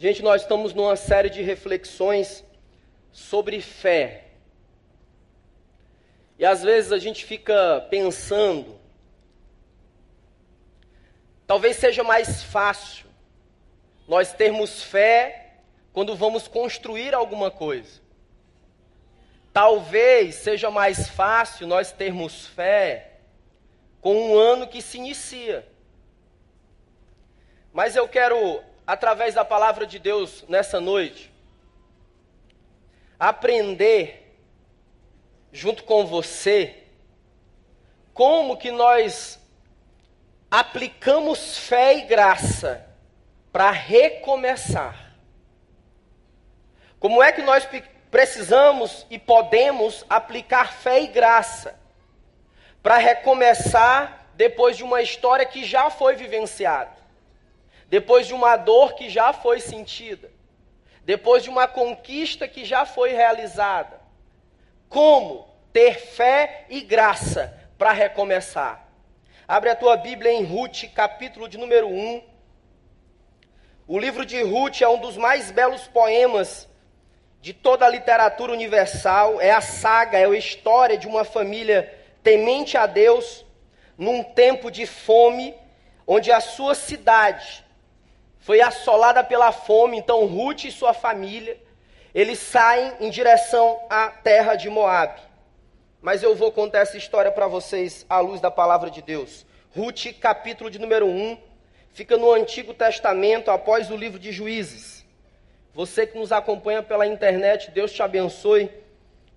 Gente, nós estamos numa série de reflexões sobre fé. E às vezes a gente fica pensando, talvez seja mais fácil nós termos fé quando vamos construir alguma coisa. Talvez seja mais fácil nós termos fé com um ano que se inicia. Mas eu quero através da palavra de Deus nessa noite, aprender junto com você como que nós aplicamos fé e graça para recomeçar. Como é que nós precisamos e podemos aplicar fé e graça para recomeçar depois de uma história que já foi vivenciada? Depois de uma dor que já foi sentida, depois de uma conquista que já foi realizada. Como ter fé e graça para recomeçar? Abre a tua Bíblia em Ruth, capítulo de número 1. O livro de Ruth é um dos mais belos poemas de toda a literatura universal. É a saga, é a história de uma família temente a Deus num tempo de fome, onde a sua cidade foi assolada pela fome, então Ruth e sua família, eles saem em direção à terra de Moabe. Mas eu vou contar essa história para vocês à luz da palavra de Deus. Ruth, capítulo de número 1, fica no Antigo Testamento, após o livro de Juízes. Você que nos acompanha pela internet, Deus te abençoe,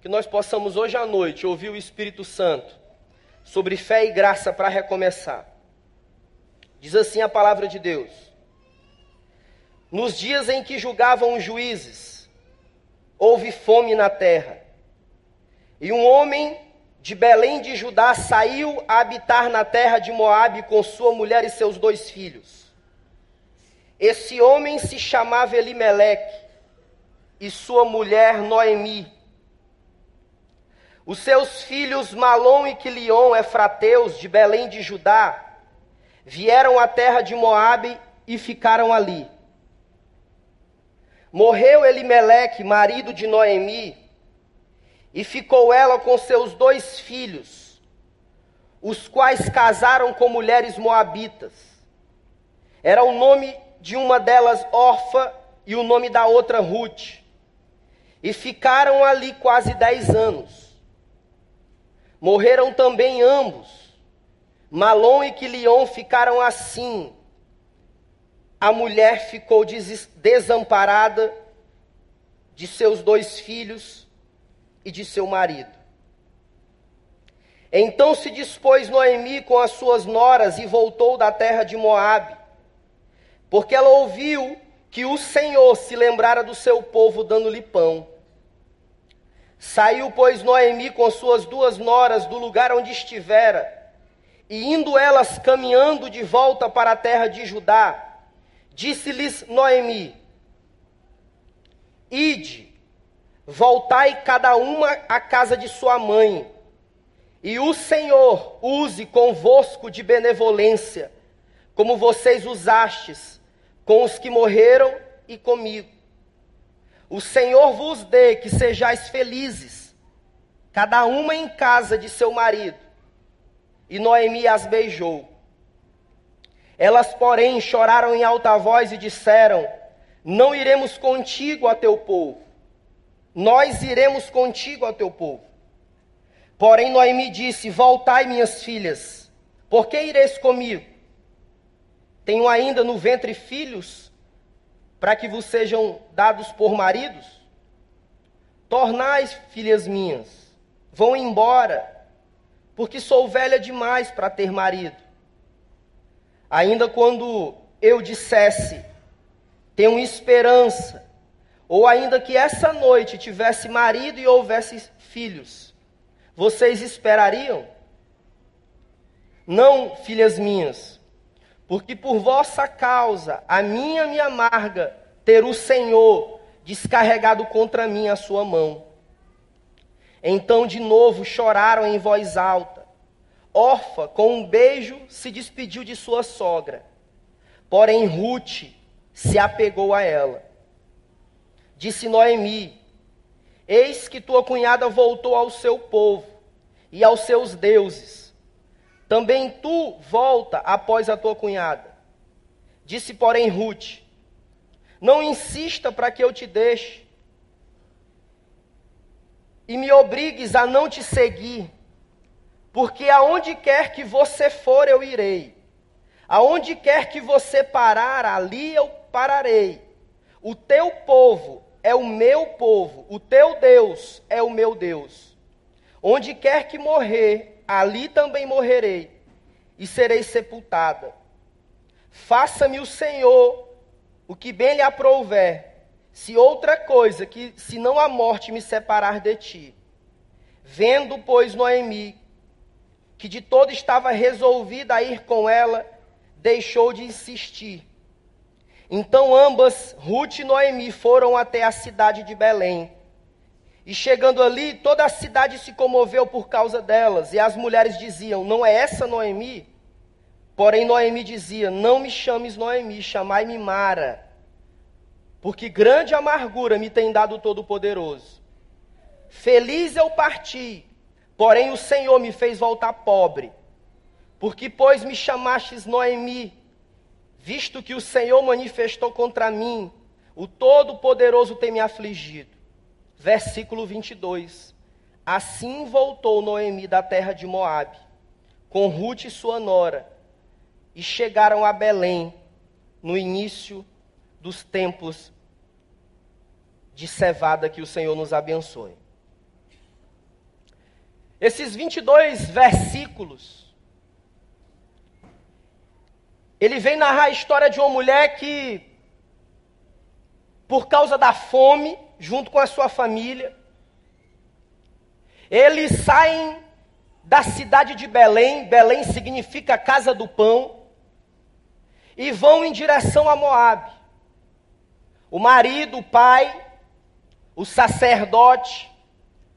que nós possamos hoje à noite ouvir o Espírito Santo sobre fé e graça para recomeçar. Diz assim a palavra de Deus: nos dias em que julgavam os juízes, houve fome na terra. E um homem de Belém de Judá saiu a habitar na terra de Moabe com sua mulher e seus dois filhos. Esse homem se chamava Elimeleque e sua mulher Noemi. Os seus filhos Malom e Quilion, efrateus de Belém de Judá, vieram à terra de Moabe e ficaram ali. Morreu Elimeleque, marido de Noemi, e ficou ela com seus dois filhos, os quais casaram com mulheres moabitas. Era o nome de uma delas Orfa e o nome da outra Ruth. E ficaram ali quase dez anos. Morreram também ambos. Malom e Quilion ficaram assim, a mulher ficou desamparada de seus dois filhos e de seu marido. Então se dispôs Noemi com as suas noras e voltou da terra de Moabe, porque ela ouviu que o Senhor se lembrara do seu povo dando-lhe pão. Saiu, pois, Noemi com suas duas noras do lugar onde estivera, e indo elas caminhando de volta para a terra de Judá, Disse-lhes Noemi: Ide, voltai cada uma à casa de sua mãe, e o Senhor use convosco de benevolência, como vocês usastes com os que morreram e comigo. O Senhor vos dê que sejais felizes, cada uma em casa de seu marido. E Noemi as beijou. Elas, porém, choraram em alta voz e disseram: Não iremos contigo a teu povo, nós iremos contigo a teu povo. Porém, Noemi disse: Voltai, minhas filhas, por que ireis comigo? Tenho ainda no ventre filhos, para que vos sejam dados por maridos? Tornais, filhas minhas, vão embora, porque sou velha demais para ter marido. Ainda quando eu dissesse, tenho esperança, ou ainda que essa noite tivesse marido e houvesse filhos, vocês esperariam? Não, filhas minhas, porque por vossa causa a minha me amarga ter o Senhor descarregado contra mim a sua mão. Então de novo choraram em voz alta. Orfa, com um beijo, se despediu de sua sogra. Porém, Ruth se apegou a ela. disse Noemi: Eis que tua cunhada voltou ao seu povo e aos seus deuses. Também tu volta após a tua cunhada. Disse, porém, Ruth: Não insista para que eu te deixe e me obrigues a não te seguir, porque aonde quer que você for, eu irei. Aonde quer que você parar, ali eu pararei. O teu povo é o meu povo, o teu Deus é o meu Deus. Onde quer que morrer, ali também morrerei, e serei sepultada. Faça-me o Senhor o que bem lhe aprouver, se outra coisa que se não a morte me separar de ti. Vendo, pois, Noemi, que de todo estava resolvida a ir com ela, deixou de insistir. Então ambas, Ruth e Noemi, foram até a cidade de Belém. E chegando ali, toda a cidade se comoveu por causa delas, e as mulheres diziam: Não é essa Noemi? Porém, Noemi dizia: Não me chames Noemi, chamai-me Mara, porque grande amargura me tem dado o Todo-Poderoso. Feliz eu parti, porém o Senhor me fez voltar pobre. Porque, pois, me chamastes Noemi, visto que o Senhor manifestou contra mim, o Todo-Poderoso tem me afligido. Versículo 22. Assim voltou Noemi da terra de Moabe, com Ruth e sua nora, e chegaram a Belém no início dos tempos de cevada que o Senhor nos abençoe. Esses 22 versículos, ele vem narrar a história de uma mulher que, por causa da fome, junto com a sua família, eles saem da cidade de Belém, Belém significa casa do pão, e vão em direção a Moabe. O marido, o pai, o sacerdote,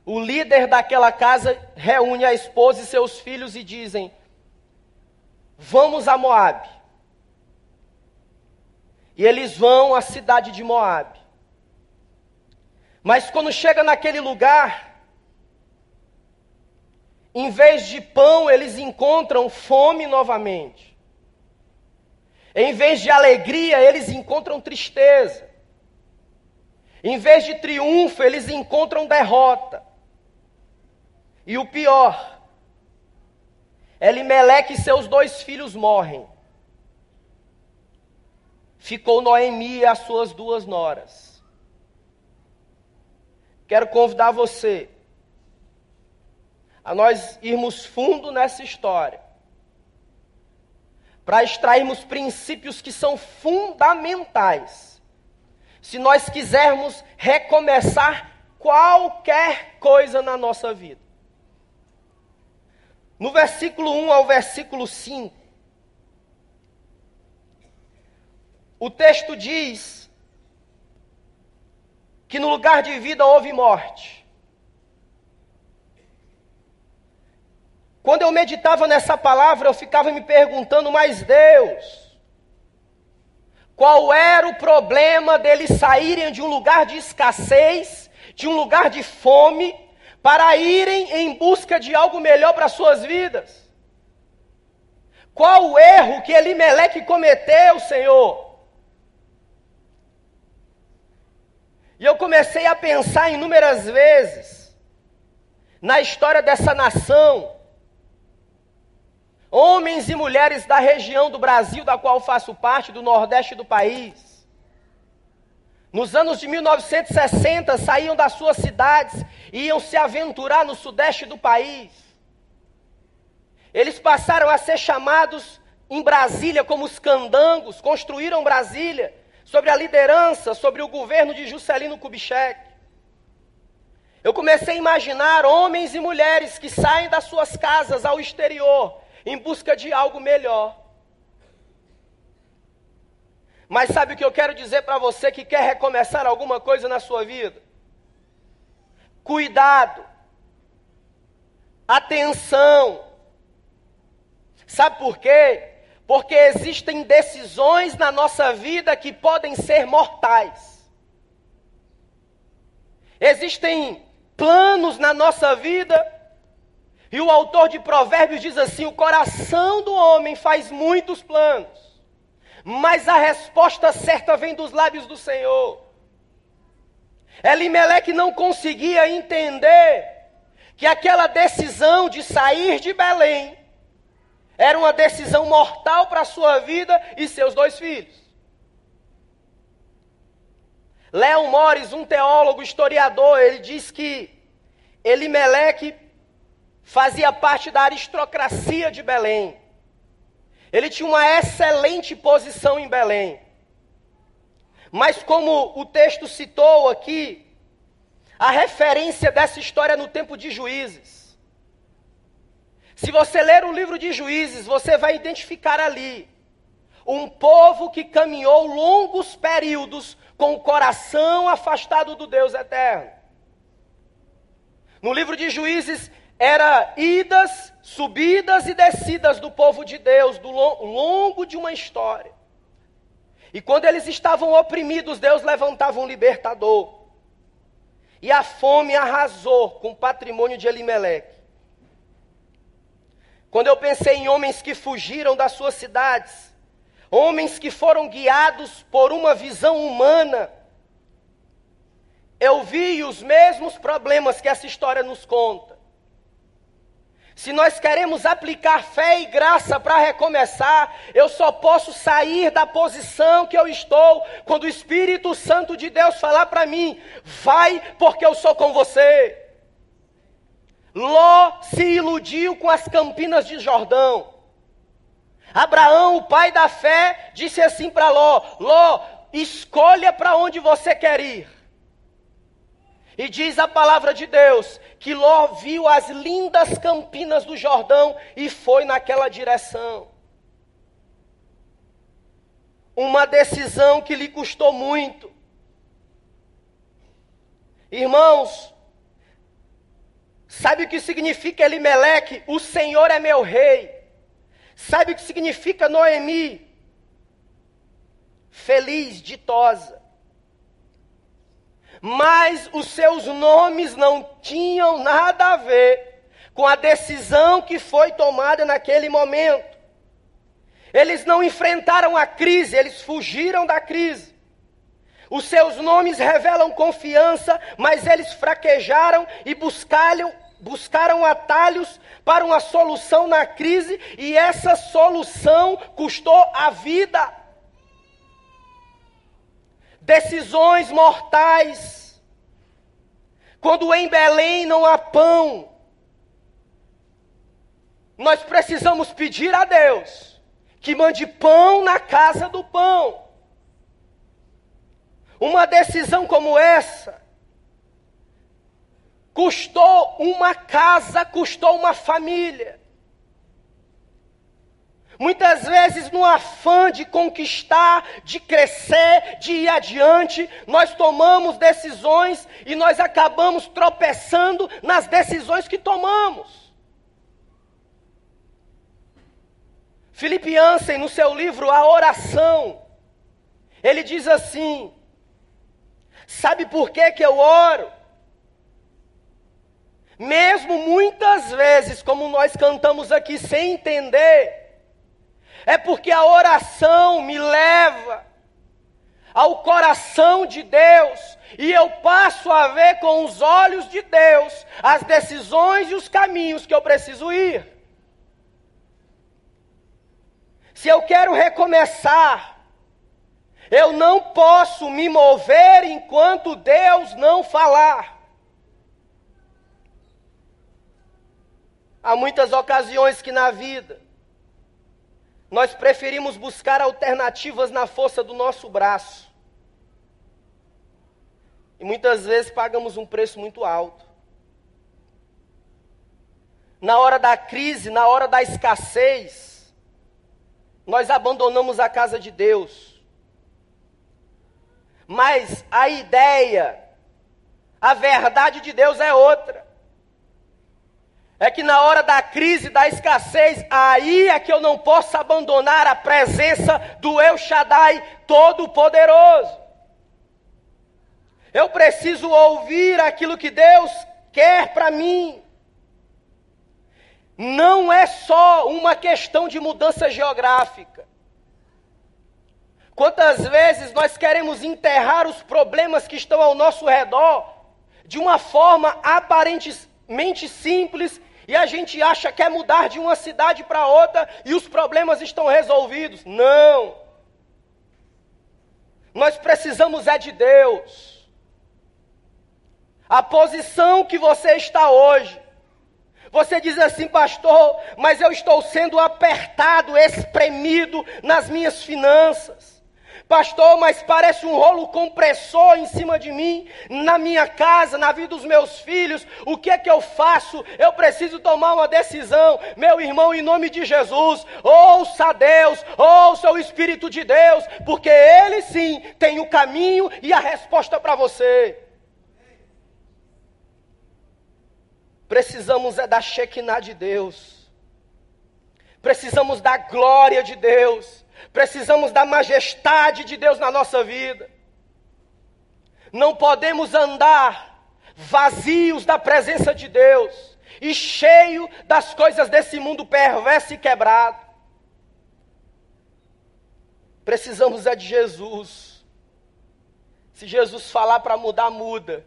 o líder daquela casa reúne a esposa e seus filhos e dizem: Vamos a Moabe. E eles vão à cidade de Moabe. Mas quando chega naquele lugar, em vez de pão, eles encontram fome novamente. Em vez de alegria, eles encontram tristeza. Em vez de triunfo, eles encontram derrota. E o pior, Elimeleque e seus dois filhos morrem. Ficou Noemi e as suas duas noras. Quero convidar você a nós irmos fundo nessa história para extrairmos princípios que são fundamentais. Se nós quisermos recomeçar qualquer coisa na nossa vida. No versículo 1 ao versículo 5, o texto diz que no lugar de vida houve morte. Quando eu meditava nessa palavra, eu ficava me perguntando, mas Deus, qual era o problema deles saírem de um lugar de escassez, de um lugar de fome, para irem em busca de algo melhor para suas vidas? Qual o erro que Elimeleque cometeu, Senhor? E eu comecei a pensar inúmeras vezes na história dessa nação, homens e mulheres da região do Brasil, da qual faço parte, do Nordeste do país. Nos anos de 1960, saíam das suas cidades e iam se aventurar no Sudeste do país. Eles passaram a ser chamados em Brasília como os candangos, construíram Brasília sobre a liderança, sobre o governo de Juscelino Kubitschek. Eu comecei a imaginar homens e mulheres que saem das suas casas ao exterior em busca de algo melhor. Mas sabe o que eu quero dizer para você que quer recomeçar alguma coisa na sua vida? Cuidado. Atenção. Sabe por quê? Porque existem decisões na nossa vida que podem ser mortais. Existem planos na nossa vida. E o autor de Provérbios diz assim: o coração do homem faz muitos planos, mas a resposta certa vem dos lábios do Senhor. Elimeleque não conseguia entender que aquela decisão de sair de Belém era uma decisão mortal para sua vida e seus dois filhos. Léo Mores, um teólogo historiador, ele diz que Elimeleque fazia parte da aristocracia de Belém. Ele tinha uma excelente posição em Belém. Mas como o texto citou aqui, a referência dessa história é no tempo de Juízes. Se você ler o livro de Juízes, você vai identificar ali um povo que caminhou longos períodos com o coração afastado do Deus eterno. No livro de Juízes, era idas, subidas e descidas do povo de Deus, do longo de uma história. E quando eles estavam oprimidos, Deus levantava um libertador. E a fome arrasou com o patrimônio de Elimeleque. Quando eu pensei em homens que fugiram das suas cidades, homens que foram guiados por uma visão humana, eu vi os mesmos problemas que essa história nos conta. Se nós queremos aplicar fé e graça para recomeçar, eu só posso sair da posição que eu estou quando o Espírito Santo de Deus falar para mim: vai, porque eu sou com você. Ló se iludiu com as campinas de Jordão. Abraão, o pai da fé, disse assim para Ló: Ló, escolha para onde você quer ir. E diz a palavra de Deus que Ló viu as lindas campinas do Jordão e foi naquela direção. Uma decisão que lhe custou muito. Irmãos, sabe o que significa Elimeleque? O Senhor é meu rei. Sabe o que significa Noemi? Feliz, ditosa mas os seus nomes não tinham nada a ver com a decisão que foi tomada naquele momento. Eles não enfrentaram a crise, eles fugiram da crise. Os seus nomes revelam confiança, mas eles fraquejaram e buscaram, buscaram atalhos para uma solução na crise, e essa solução custou a vida decisões mortais. Quando em Belém não há pão, nós precisamos pedir a Deus que mande pão na casa do pão. Uma decisão como essa custou uma casa, custou uma família. Muitas vezes, no afã de conquistar, de crescer, de ir adiante, nós tomamos decisões e nós acabamos tropeçando nas decisões que tomamos. Felipe Ansem, no seu livro A Oração, ele diz assim: Sabe por que, que eu oro? Mesmo muitas vezes, como nós cantamos aqui sem entender, é porque a oração me leva ao coração de Deus e eu passo a ver com os olhos de Deus as decisões e os caminhos que eu preciso ir. Se eu quero recomeçar, eu não posso me mover enquanto Deus não falar. Há muitas ocasiões que na vida nós preferimos buscar alternativas na força do nosso braço. E muitas vezes pagamos um preço muito alto. Na hora da crise, na hora da escassez, nós abandonamos a casa de Deus. Mas a ideia, a verdade de Deus é outra é que na hora da crise, da escassez, aí é que eu não posso abandonar a presença do El Shaddai Todo-Poderoso. Eu preciso ouvir aquilo que Deus quer para mim. Não é só uma questão de mudança geográfica. Quantas vezes nós queremos enterrar os problemas que estão ao nosso redor de uma forma aparentemente simples e a gente acha que é mudar de uma cidade para outra e os problemas estão resolvidos. Não. Nós precisamos é de Deus. A posição que você está hoje. Você diz assim, pastor, mas eu estou sendo apertado, espremido nas minhas finanças. Pastor, mas parece um rolo compressor em cima de mim, na minha casa, na vida dos meus filhos. O que é que eu faço? Eu preciso tomar uma decisão. Meu irmão, em nome de Jesus, ouça Deus, ouça o Espírito de Deus, porque Ele sim tem o caminho e a resposta para você. Precisamos é da Shekinah de Deus. Precisamos da glória de Deus. Precisamos da majestade de Deus na nossa vida. Não podemos andar vazios da presença de Deus e cheio das coisas desse mundo perverso e quebrado. Precisamos é de Jesus. Se Jesus falar para mudar, muda.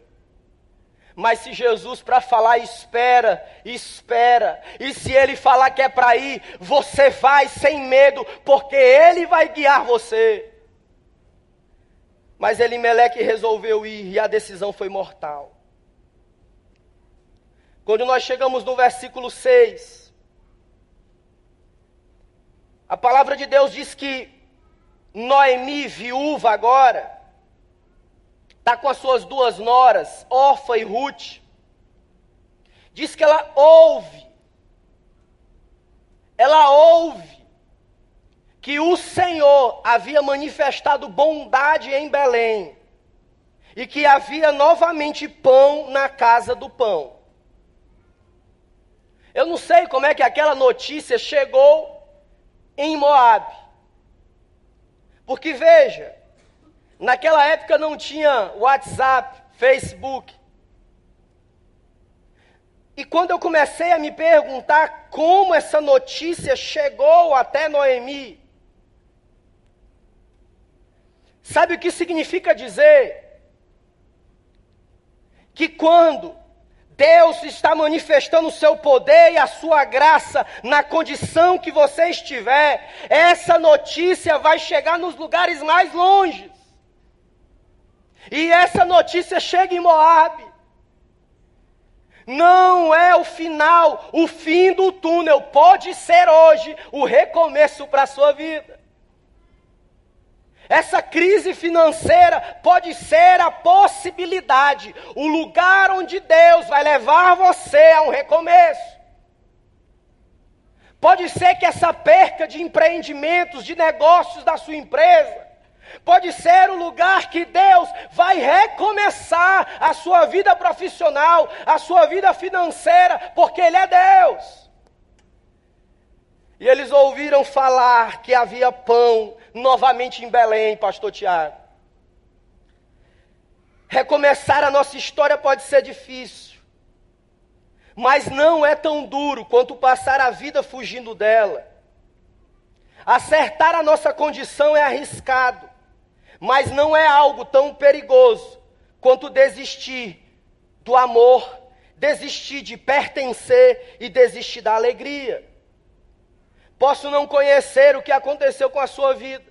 Mas se Jesus para falar espera, espera. E se ele falar que é para ir, você vai sem medo, porque ele vai guiar você. Mas Elimeleque resolveu ir e a decisão foi mortal. Quando nós chegamos no versículo 6, a palavra de Deus diz que Noemi, viúva agora, está com as suas duas noras, Orfa e Ruth. Diz que ela ouve, ela ouve que o Senhor havia manifestado bondade em Belém e que havia novamente pão na casa do pão. Eu não sei como é que aquela notícia chegou em Moabe. Porque veja, Naquela época não tinha WhatsApp, Facebook. E quando eu comecei a me perguntar como essa notícia chegou até Noemi, sabe o que significa dizer? Que quando Deus está manifestando o seu poder e a sua graça na condição que você estiver, essa notícia vai chegar nos lugares mais longe. E essa notícia chega em Moabe. Não é o final, o fim do túnel. Pode ser hoje o recomeço para a sua vida. Essa crise financeira pode ser a possibilidade, o lugar onde Deus vai levar você a um recomeço. Pode ser que essa perca de empreendimentos, de negócios da sua empresa, Pode ser o lugar que Deus vai recomeçar a sua vida profissional, a sua vida financeira, porque Ele é Deus. E eles ouviram falar que havia pão novamente em Belém, Pastor Tiago. Recomeçar a nossa história pode ser difícil, mas não é tão duro quanto passar a vida fugindo dela. Acertar a nossa condição é arriscado, mas não é algo tão perigoso quanto desistir do amor, desistir de pertencer e desistir da alegria. Posso não conhecer o que aconteceu com a sua vida.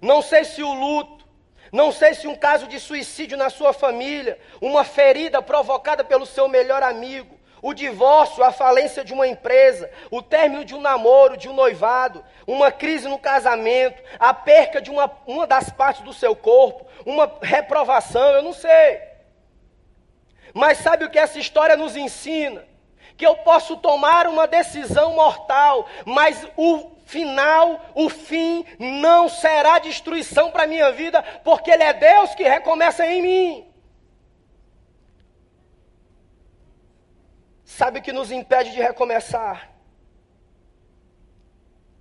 Não sei se o luto, não sei se um caso de suicídio na sua família, uma ferida provocada pelo seu melhor amigo, o divórcio, a falência de uma empresa, o término de um namoro, de um noivado, uma crise no casamento, a perca de uma, uma das partes do seu corpo, uma reprovação, eu não sei. Mas sabe o que essa história nos ensina? Que eu posso tomar uma decisão mortal, mas o final, o fim, não será destruição para a minha vida, porque Ele é Deus que recomeça em mim. Sabe o que nos impede de recomeçar?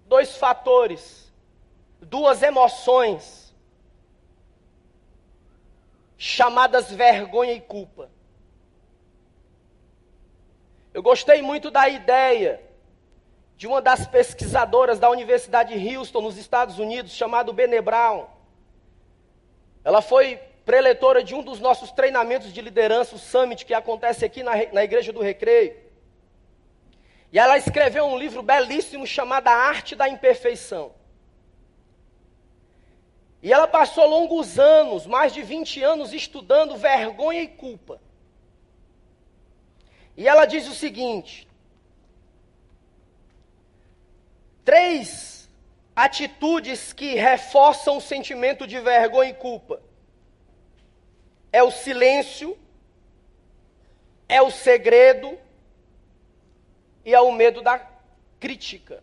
Dois fatores, duas emoções chamadas vergonha e culpa. Eu gostei muito da ideia de uma das pesquisadoras da Universidade de Houston, nos Estados Unidos, chamada Bene Brown. Ela foi preletora de um dos nossos treinamentos de liderança, o Summit, que acontece aqui na, na Igreja do Recreio. E ela escreveu um livro belíssimo chamado A Arte da Imperfeição. E ela passou longos anos, mais de 20 anos, estudando vergonha e culpa. E ela diz o seguinte: três atitudes que reforçam o sentimento de vergonha e culpa: é o silêncio, é o segredo e é o medo da crítica.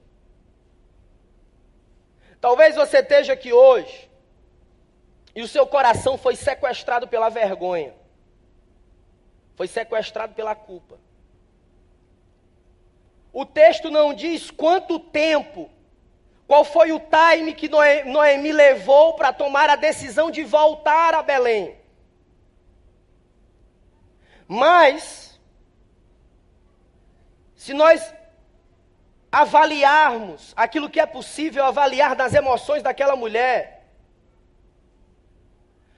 Talvez você esteja aqui hoje e o seu coração foi sequestrado pela vergonha, foi sequestrado pela culpa. O texto não diz quanto tempo, qual foi o time que Noemi levou para tomar a decisão de voltar a Belém. Mas, se nós avaliarmos aquilo que é possível avaliar das emoções daquela mulher,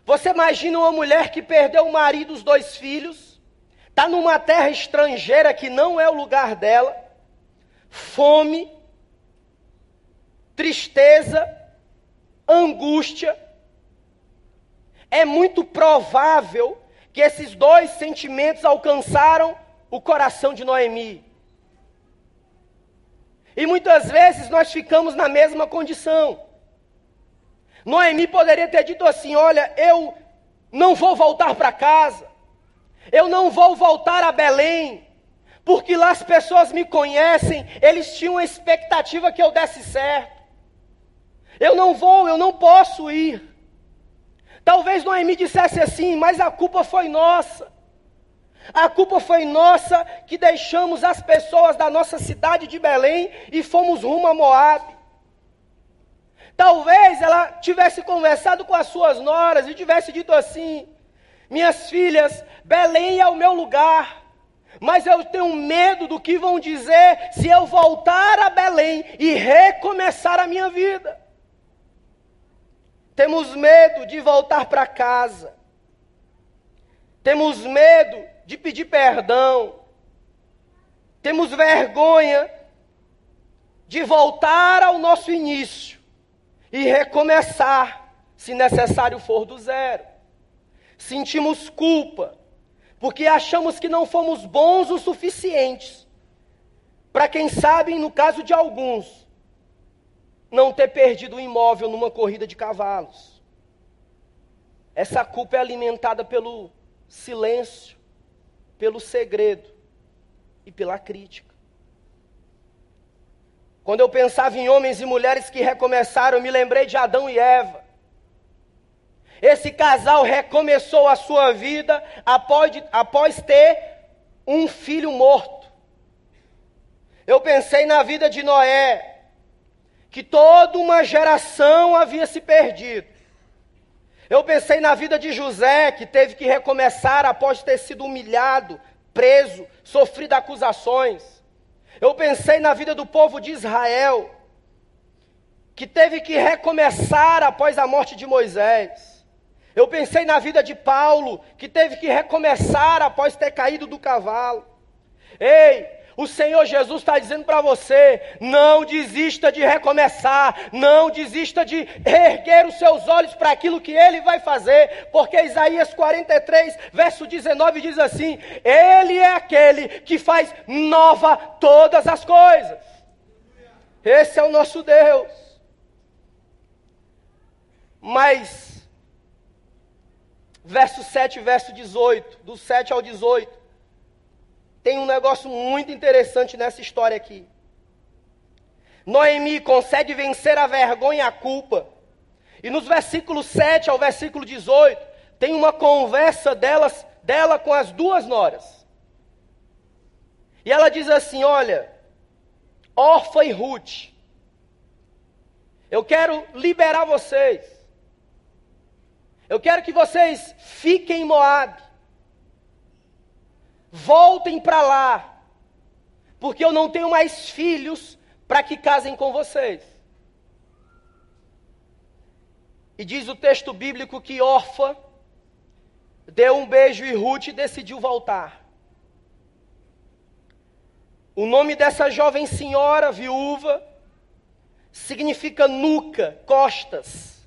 você imagina uma mulher que perdeu o marido e os dois filhos, está numa terra estrangeira que não é o lugar dela, fome, tristeza, angústia. É muito provável que esses dois sentimentos alcançaram o coração de Noemi. E muitas vezes nós ficamos na mesma condição. Noemi poderia ter dito assim: Olha, eu não vou voltar para casa, eu não vou voltar a Belém, porque lá as pessoas me conhecem, eles tinham a expectativa que eu desse certo. Eu não vou, eu não posso ir. Talvez Noemi dissesse assim, mas a culpa foi nossa. A culpa foi nossa que deixamos as pessoas da nossa cidade de Belém e fomos rumo a Moab. Talvez ela tivesse conversado com as suas noras e tivesse dito assim: Minhas filhas, Belém é o meu lugar mas eu tenho medo do que vão dizer se eu voltar a Belém e recomeçar a minha vida. Temos medo de voltar para casa. Temos medo de pedir perdão. Temos vergonha de voltar ao nosso início e recomeçar, se necessário for do zero. Sentimos culpa porque achamos que não fomos bons o suficientes. Para quem sabe, no caso de alguns, não ter perdido o imóvel numa corrida de cavalos. Essa culpa é alimentada pelo silêncio, pelo segredo e pela crítica. Quando eu pensava em homens e mulheres que recomeçaram, me lembrei de Adão e Eva. Esse casal recomeçou a sua vida após, após ter um filho morto. Eu pensei na vida de Noé, que toda uma geração havia se perdido. Eu pensei na vida de José, que teve que recomeçar após ter sido humilhado, preso, sofrido acusações. Eu pensei na vida do povo de Israel, que teve que recomeçar após a morte de Moisés. Eu pensei na vida de Paulo, que teve que recomeçar após ter caído do cavalo. Ei, o Senhor Jesus está dizendo para você: não desista de recomeçar, não desista de erguer os seus olhos para aquilo que Ele vai fazer, porque Isaías 43, verso 19 diz assim: Ele é aquele que faz nova todas as coisas. Esse é o nosso Deus. Mas verso 7 e verso 18, do 7 ao 18. Tem um negócio muito interessante nessa história aqui. Noemi consegue vencer a vergonha e a culpa. E nos versículos 7 ao versículo 18, tem uma conversa delas, dela com as duas noras. E ela diz assim: Olha, Orfa e Ruth, eu quero liberar vocês. Eu quero que vocês fiquem em Moab. Voltem para lá. Porque eu não tenho mais filhos para que casem com vocês. E diz o texto bíblico que Orfa deu um beijo e Ruth decidiu voltar. O nome dessa jovem senhora viúva significa nuca, costas.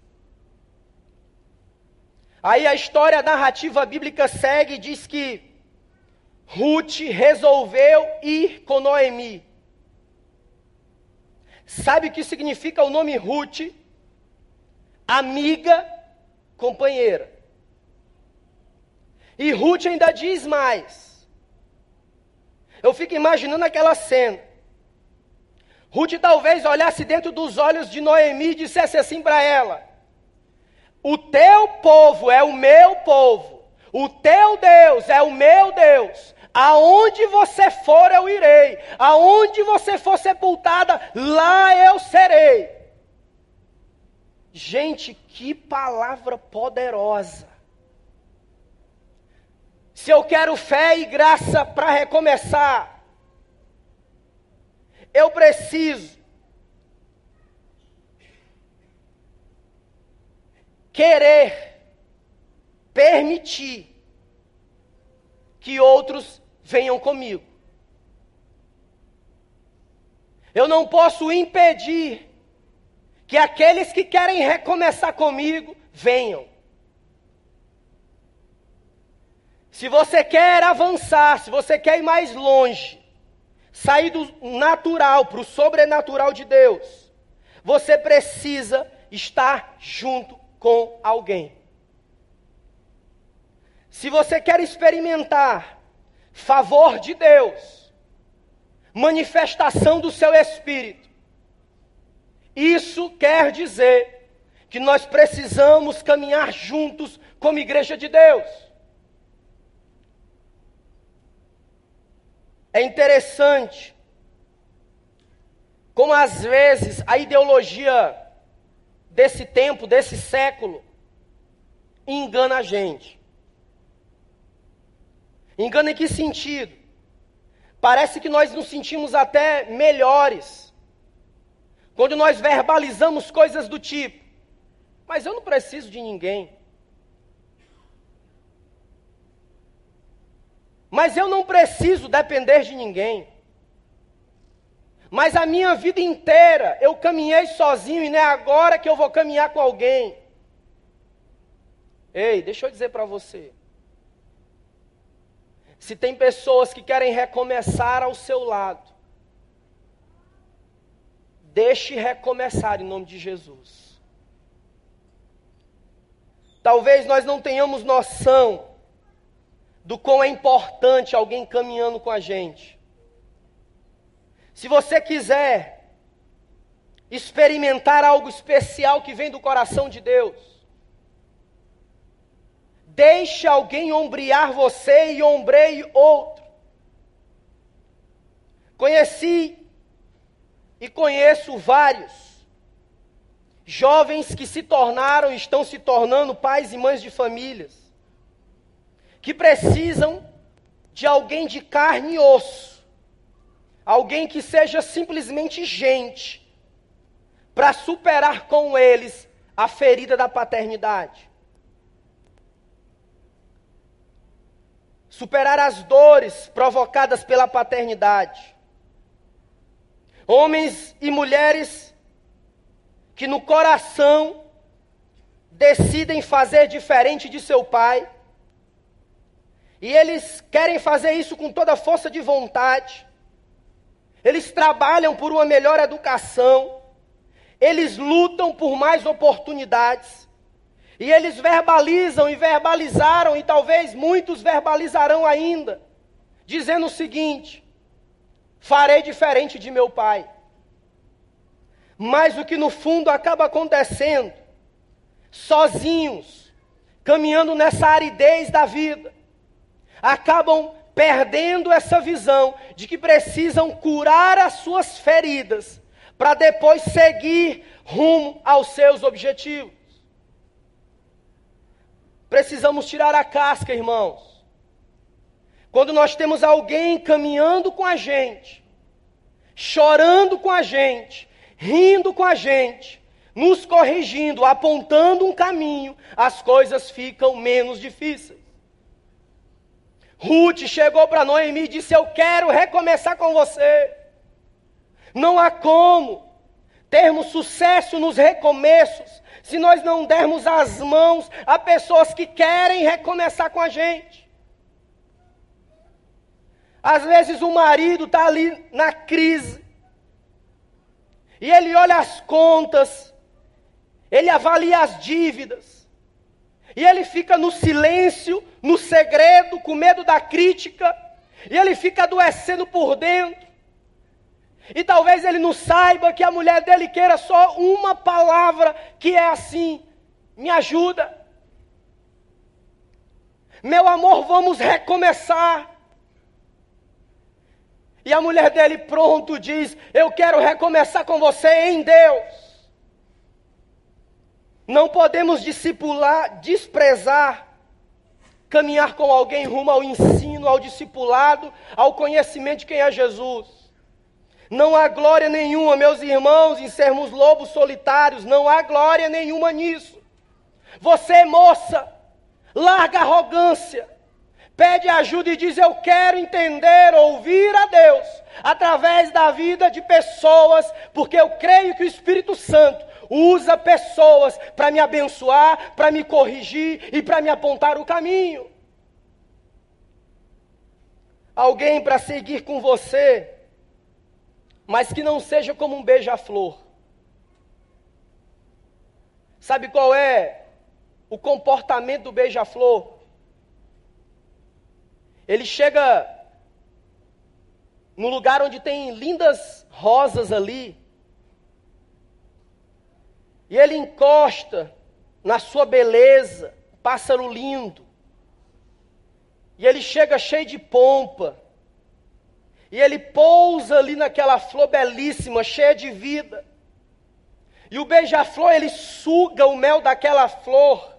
Aí a história a narrativa bíblica segue e diz que Ruth resolveu ir com Noemi. Sabe o que significa o nome Ruth? Amiga, companheira. E Ruth ainda diz mais. Eu fico imaginando aquela cena. Ruth talvez olhasse dentro dos olhos de Noemi e dissesse assim para ela: O teu povo é o meu povo, o teu Deus é o meu Deus. Aonde você for, eu irei. Aonde você for sepultada, lá eu serei. Gente, que palavra poderosa. Se eu quero fé e graça para recomeçar, eu preciso querer permitir que outros venham comigo. Eu não posso impedir que aqueles que querem recomeçar comigo venham. Se você quer avançar, se você quer ir mais longe, sair do natural para o sobrenatural de Deus, você precisa estar junto com alguém. Se você quer experimentar favor de Deus, manifestação do seu espírito, isso quer dizer que nós precisamos caminhar juntos como igreja de Deus. É interessante como às vezes a ideologia desse tempo, desse século, engana a gente. Engana em que sentido? Parece que nós nos sentimos até melhores quando nós verbalizamos coisas do tipo, mas eu não preciso de ninguém. Mas eu não preciso depender de ninguém. Mas a minha vida inteira eu caminhei sozinho e não é agora que eu vou caminhar com alguém. Ei, deixa eu dizer para você. Se tem pessoas que querem recomeçar ao seu lado, Deixe recomeçar em nome de Jesus. Talvez nós não tenhamos noção do quão é importante alguém caminhando com a gente. Se você quiser experimentar algo especial que vem do coração de Deus, deixe alguém ombrear você e ombreie outro. Conheci e conheço vários jovens que se tornaram, estão se tornando pais e mães de famílias, que precisam de alguém de carne e osso, alguém que seja simplesmente gente, para superar com eles a ferida da paternidade. Superar as dores provocadas pela paternidade Homens e mulheres que no coração decidem fazer diferente de seu pai. E eles querem fazer isso com toda a força de vontade. Eles trabalham por uma melhor educação. Eles lutam por mais oportunidades. E eles verbalizam e verbalizaram, e talvez muitos verbalizarão ainda, dizendo o seguinte: farei diferente de meu pai. Mas o que no fundo acaba acontecendo, sozinhos, caminhando nessa aridez da vida, acabam perdendo essa visão de que precisam curar as suas feridas para depois seguir rumo aos seus objetivos. Precisamos tirar a casca, irmãos. Quando nós temos alguém caminhando com a gente, chorando com a gente, rindo com a gente, nos corrigindo, apontando um caminho, as coisas ficam menos difíceis. Ruth chegou para Noemi e disse: Eu quero recomeçar com você. Não há como termos sucesso nos recomeços se nós não dermos as mãos a pessoas que querem recomeçar com a gente. Às vezes o marido está ali na crise, e ele olha as contas, ele avalia as dívidas, e ele fica no silêncio, no segredo, com medo da crítica, e ele fica adoecendo por dentro. E talvez ele não saiba que a mulher dele queira só uma palavra que é assim: me ajuda. Meu amor, vamos recomeçar. E a mulher dele pronto diz: Eu quero recomeçar com você em Deus. Não podemos discipular, desprezar, caminhar com alguém rumo ao ensino, ao discipulado, ao conhecimento de quem é Jesus. Não há glória nenhuma, meus irmãos, em sermos lobos solitários, não há glória nenhuma nisso. Você, moça, larga a arrogância, pede ajuda e diz: Eu quero entender, ouvir a Deus, através da vida de pessoas, porque eu creio que o Espírito Santo usa pessoas para me abençoar, para me corrigir e para me apontar o caminho. Alguém para seguir com você mas que não seja como um beija-flor. Sabe qual é o comportamento do beija-flor? Ele chega no lugar onde tem lindas rosas ali, e ele encosta na sua beleza, pássaro lindo, e ele chega cheio de pompa, e ele pousa ali naquela flor belíssima, cheia de vida. E o beija-flor, ele suga o mel daquela flor.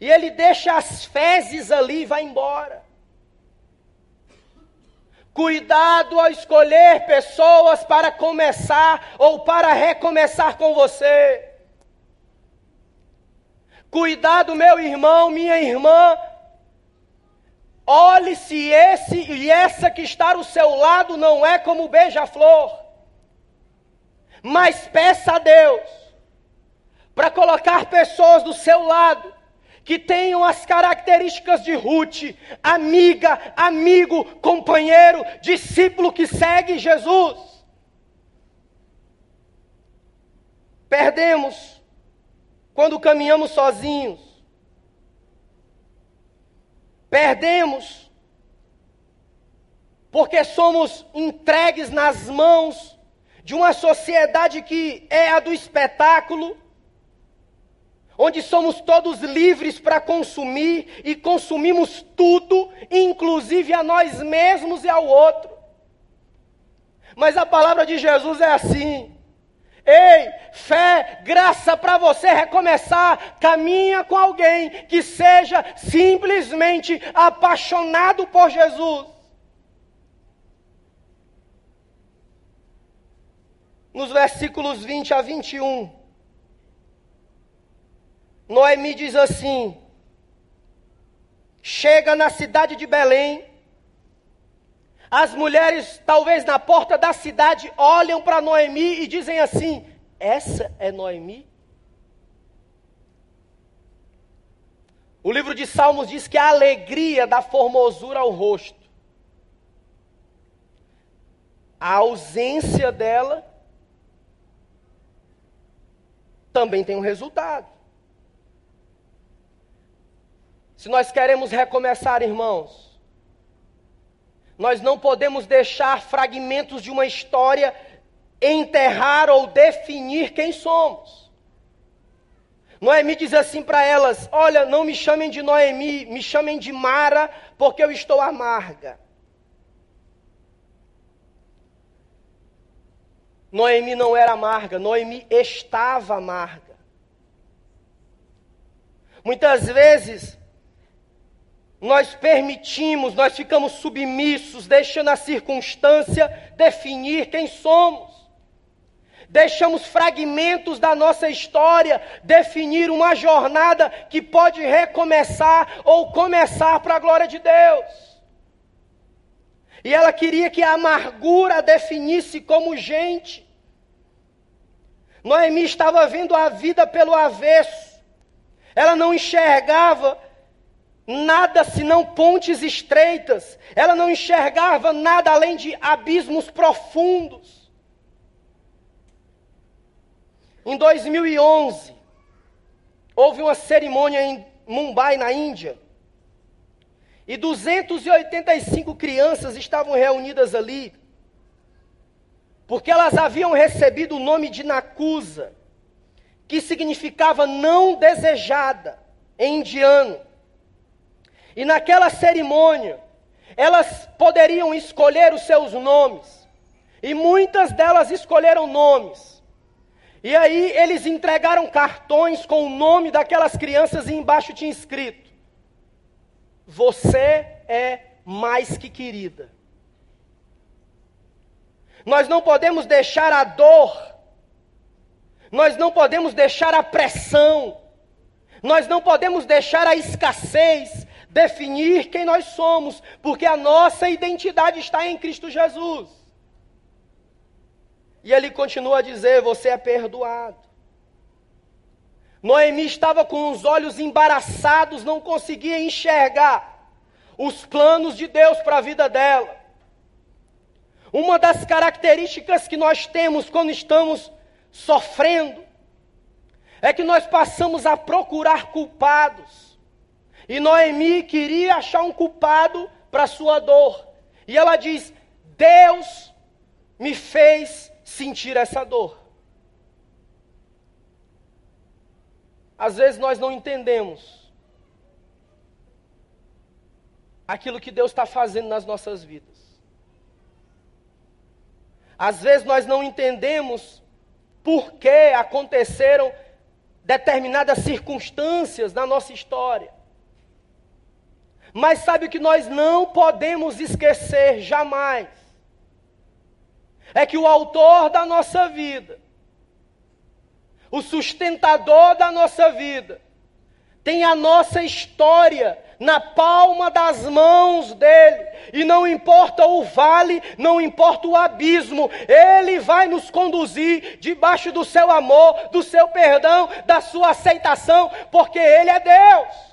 E ele deixa as fezes ali e vai embora. Cuidado ao escolher pessoas para começar ou para recomeçar com você. Cuidado, meu irmão, minha irmã, Olhe se esse e essa que está ao seu lado não é como beija-flor. Mas peça a Deus para colocar pessoas do seu lado que tenham as características de Ruth, amiga, amigo, companheiro, discípulo que segue Jesus. Perdemos quando caminhamos sozinhos. Perdemos, porque somos entregues nas mãos de uma sociedade que é a do espetáculo, onde somos todos livres para consumir e consumimos tudo, inclusive a nós mesmos e ao outro. Mas a palavra de Jesus é assim: Ei, fé, graça para você recomeçar. Caminha com alguém que seja simplesmente apaixonado por Jesus. Nos versículos 20 a 21, Noemi diz assim: Chega na cidade de Belém, as mulheres, talvez na porta da cidade, olham para Noemi e dizem assim: Essa é Noemi? O livro de Salmos diz que a alegria dá formosura ao rosto. A ausência dela também tem um resultado. Se nós queremos recomeçar, irmãos, nós não podemos deixar fragmentos de uma história enterrar ou definir quem somos. Noemi diz assim para elas: Olha, não me chamem de Noemi, me chamem de Mara, porque eu estou amarga. Noemi não era amarga, Noemi estava amarga. Muitas vezes, nós permitimos, nós ficamos submissos, deixando a circunstância definir quem somos. Deixamos fragmentos da nossa história definir uma jornada que pode recomeçar ou começar para a glória de Deus. E ela queria que a amargura definisse como gente. Noemi estava vendo a vida pelo avesso. Ela não enxergava nada senão pontes estreitas. Ela não enxergava nada além de abismos profundos. Em 2011, houve uma cerimônia em Mumbai, na Índia. E 285 crianças estavam reunidas ali, porque elas haviam recebido o nome de Nakusa, que significava não desejada em indiano. E naquela cerimônia, elas poderiam escolher os seus nomes. E muitas delas escolheram nomes. E aí eles entregaram cartões com o nome daquelas crianças e embaixo tinha escrito: Você é mais que querida. Nós não podemos deixar a dor, nós não podemos deixar a pressão, nós não podemos deixar a escassez, definir quem nós somos, porque a nossa identidade está em Cristo Jesus. E ele continua a dizer: Você é perdoado. Noemi estava com os olhos embaraçados, não conseguia enxergar os planos de Deus para a vida dela. Uma das características que nós temos quando estamos sofrendo é que nós passamos a procurar culpados. E Noemi queria achar um culpado para sua dor. E ela diz: Deus me fez sentir essa dor. Às vezes nós não entendemos aquilo que Deus está fazendo nas nossas vidas. Às vezes nós não entendemos por que aconteceram determinadas circunstâncias na nossa história. Mas sabe o que nós não podemos esquecer jamais? É que o autor da nossa vida, o sustentador da nossa vida, tem a nossa história na palma das mãos dele. E não importa o vale, não importa o abismo, ele vai nos conduzir debaixo do seu amor, do seu perdão, da sua aceitação, porque ele é Deus.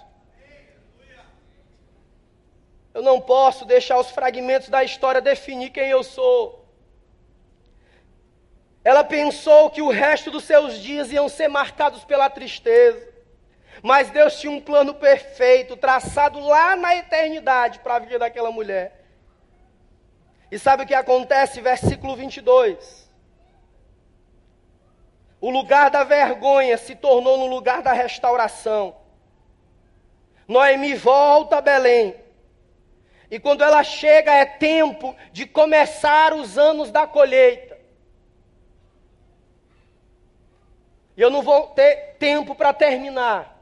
Eu não posso deixar os fragmentos da história definir quem eu sou. Ela pensou que o resto dos seus dias iam ser marcados pela tristeza. Mas Deus tinha um plano perfeito, traçado lá na eternidade para a vida daquela mulher. E sabe o que acontece? Versículo 22. O lugar da vergonha se tornou no lugar da restauração. Noemi volta a Belém. E quando ela chega, é tempo de começar os anos da colheita. E eu não vou ter tempo para terminar.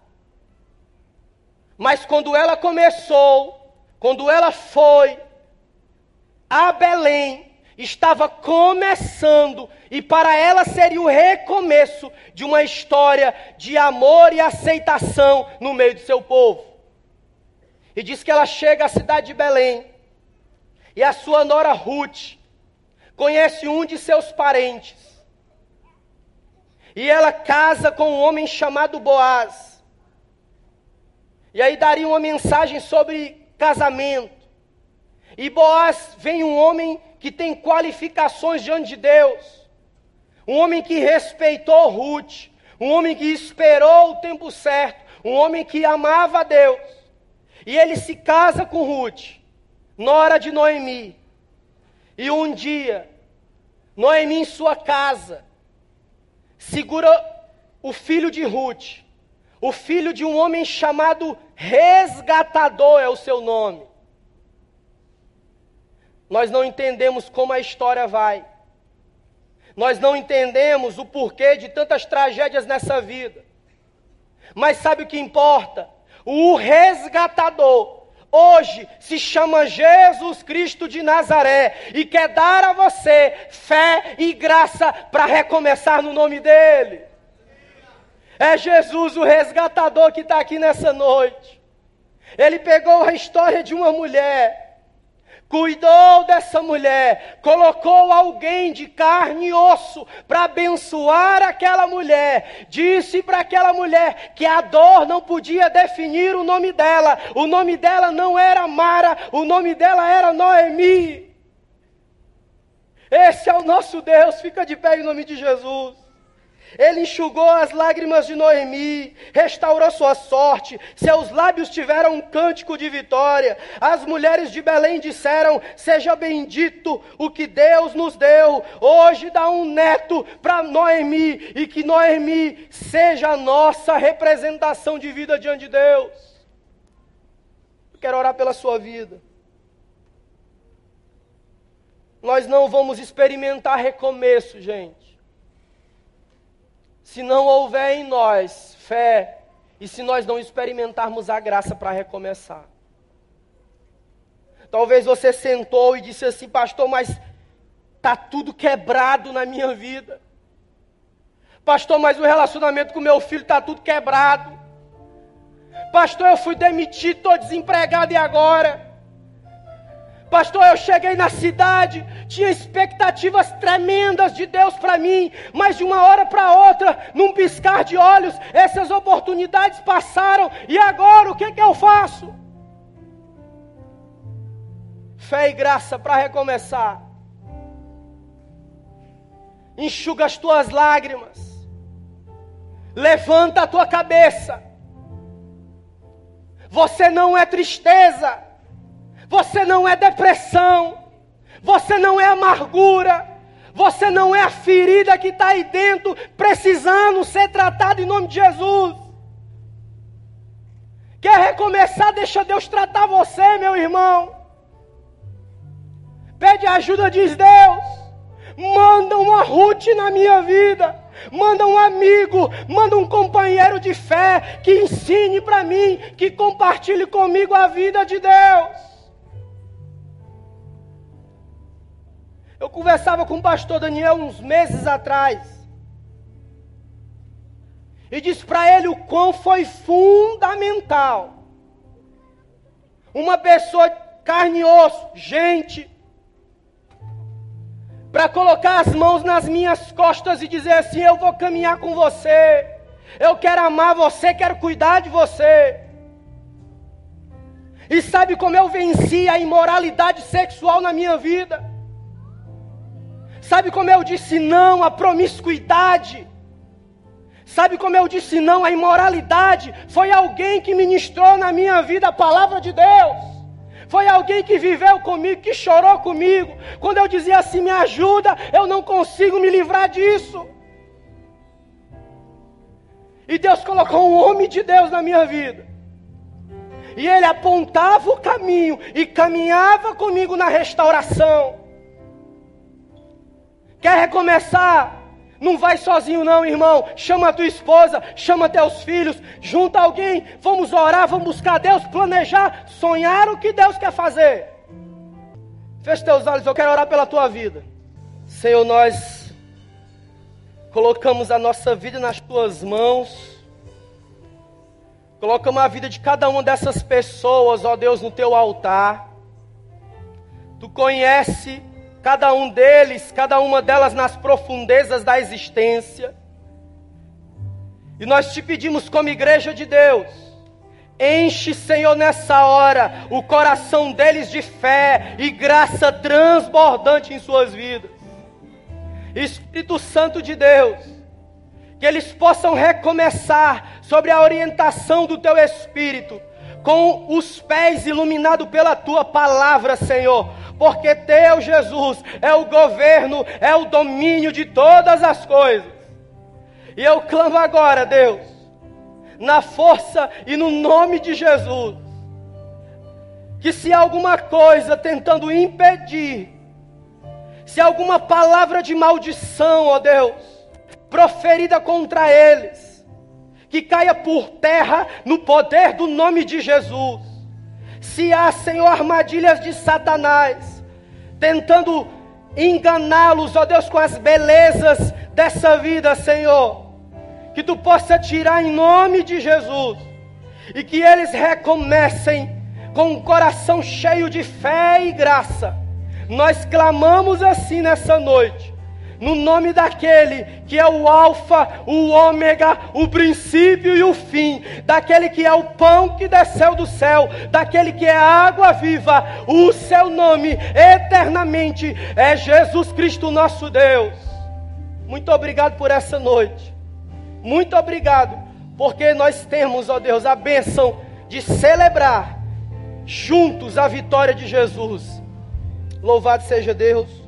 Mas quando ela começou, quando ela foi a Belém, estava começando, e para ela seria o recomeço de uma história de amor e aceitação no meio do seu povo. E diz que ela chega à cidade de Belém. E a sua nora Ruth conhece um de seus parentes. E ela casa com um homem chamado Boaz. E aí daria uma mensagem sobre casamento. E Boaz vem um homem que tem qualificações diante de Deus. Um homem que respeitou Ruth. Um homem que esperou o tempo certo. Um homem que amava a Deus. E ele se casa com Ruth, nora de Noemi. E um dia, Noemi em sua casa, segura o filho de Ruth, o filho de um homem chamado Resgatador é o seu nome. Nós não entendemos como a história vai. Nós não entendemos o porquê de tantas tragédias nessa vida. Mas sabe o que importa? O resgatador hoje se chama Jesus Cristo de Nazaré e quer dar a você fé e graça para recomeçar no nome dele. É Jesus o resgatador que está aqui nessa noite. Ele pegou a história de uma mulher cuidou dessa mulher, colocou alguém de carne e osso para abençoar aquela mulher, disse para aquela mulher que a dor não podia definir o nome dela, o nome dela não era Mara, o nome dela era Noemi. Esse é o nosso Deus, fica de pé em nome de Jesus. Ele enxugou as lágrimas de Noemi, restaurou sua sorte, seus lábios tiveram um cântico de vitória. As mulheres de Belém disseram: Seja bendito o que Deus nos deu. Hoje dá um neto para Noemi e que Noemi seja a nossa representação de vida diante de Deus. Eu quero orar pela sua vida. Nós não vamos experimentar recomeço, gente se não houver em nós fé e se nós não experimentarmos a graça para recomeçar. Talvez você sentou e disse assim, pastor, mas tá tudo quebrado na minha vida. Pastor, mas o relacionamento com meu filho está tudo quebrado. Pastor, eu fui demitido, estou desempregado e agora? Pastor, eu cheguei na cidade, tinha expectativas tremendas de Deus para mim, mas de uma hora para outra, num piscar de olhos, essas oportunidades passaram, e agora o que, que eu faço? Fé e graça para recomeçar. Enxuga as tuas lágrimas, levanta a tua cabeça. Você não é tristeza. Você não é depressão. Você não é amargura. Você não é a ferida que está aí dentro, precisando ser tratada em nome de Jesus. Quer recomeçar? Deixa Deus tratar você, meu irmão. Pede ajuda, diz Deus. Manda uma Ruth na minha vida. Manda um amigo, manda um companheiro de fé que ensine para mim, que compartilhe comigo a vida de Deus. Eu conversava com o pastor Daniel uns meses atrás. E disse para ele o quão foi fundamental. Uma pessoa carne e osso, gente, para colocar as mãos nas minhas costas e dizer assim: Eu vou caminhar com você, eu quero amar você, quero cuidar de você. E sabe como eu venci a imoralidade sexual na minha vida? Sabe como eu disse não à promiscuidade? Sabe como eu disse não à imoralidade? Foi alguém que ministrou na minha vida a palavra de Deus. Foi alguém que viveu comigo, que chorou comigo. Quando eu dizia assim, me ajuda, eu não consigo me livrar disso. E Deus colocou um homem de Deus na minha vida. E ele apontava o caminho e caminhava comigo na restauração. Quer recomeçar? Não vai sozinho, não, irmão. Chama a tua esposa, chama teus filhos, junta alguém. Vamos orar, vamos buscar Deus, planejar, sonhar o que Deus quer fazer. Feche teus olhos, eu quero orar pela tua vida. Senhor, nós colocamos a nossa vida nas tuas mãos. Colocamos a vida de cada uma dessas pessoas, ó Deus, no teu altar. Tu conhece cada um deles, cada uma delas nas profundezas da existência. E nós te pedimos, como igreja de Deus, enche, Senhor, nessa hora, o coração deles de fé e graça transbordante em suas vidas. Espírito Santo de Deus, que eles possam recomeçar sobre a orientação do teu Espírito, com os pés iluminados pela tua palavra, Senhor porque teu Jesus é o governo, é o domínio de todas as coisas. E eu clamo agora, Deus, na força e no nome de Jesus, que se alguma coisa tentando impedir, se alguma palavra de maldição, ó Deus, proferida contra eles, que caia por terra no poder do nome de Jesus. Se há, Senhor, armadilhas de Satanás, tentando enganá-los, ó Deus, com as belezas dessa vida, Senhor, que tu possa tirar em nome de Jesus e que eles recomecem com um coração cheio de fé e graça. Nós clamamos assim nessa noite no nome daquele que é o Alfa, o Ômega, o princípio e o fim, daquele que é o pão que desceu do céu, daquele que é a água viva, o seu nome eternamente é Jesus Cristo, nosso Deus. Muito obrigado por essa noite, muito obrigado, porque nós temos, ó Deus, a bênção de celebrar juntos a vitória de Jesus. Louvado seja Deus.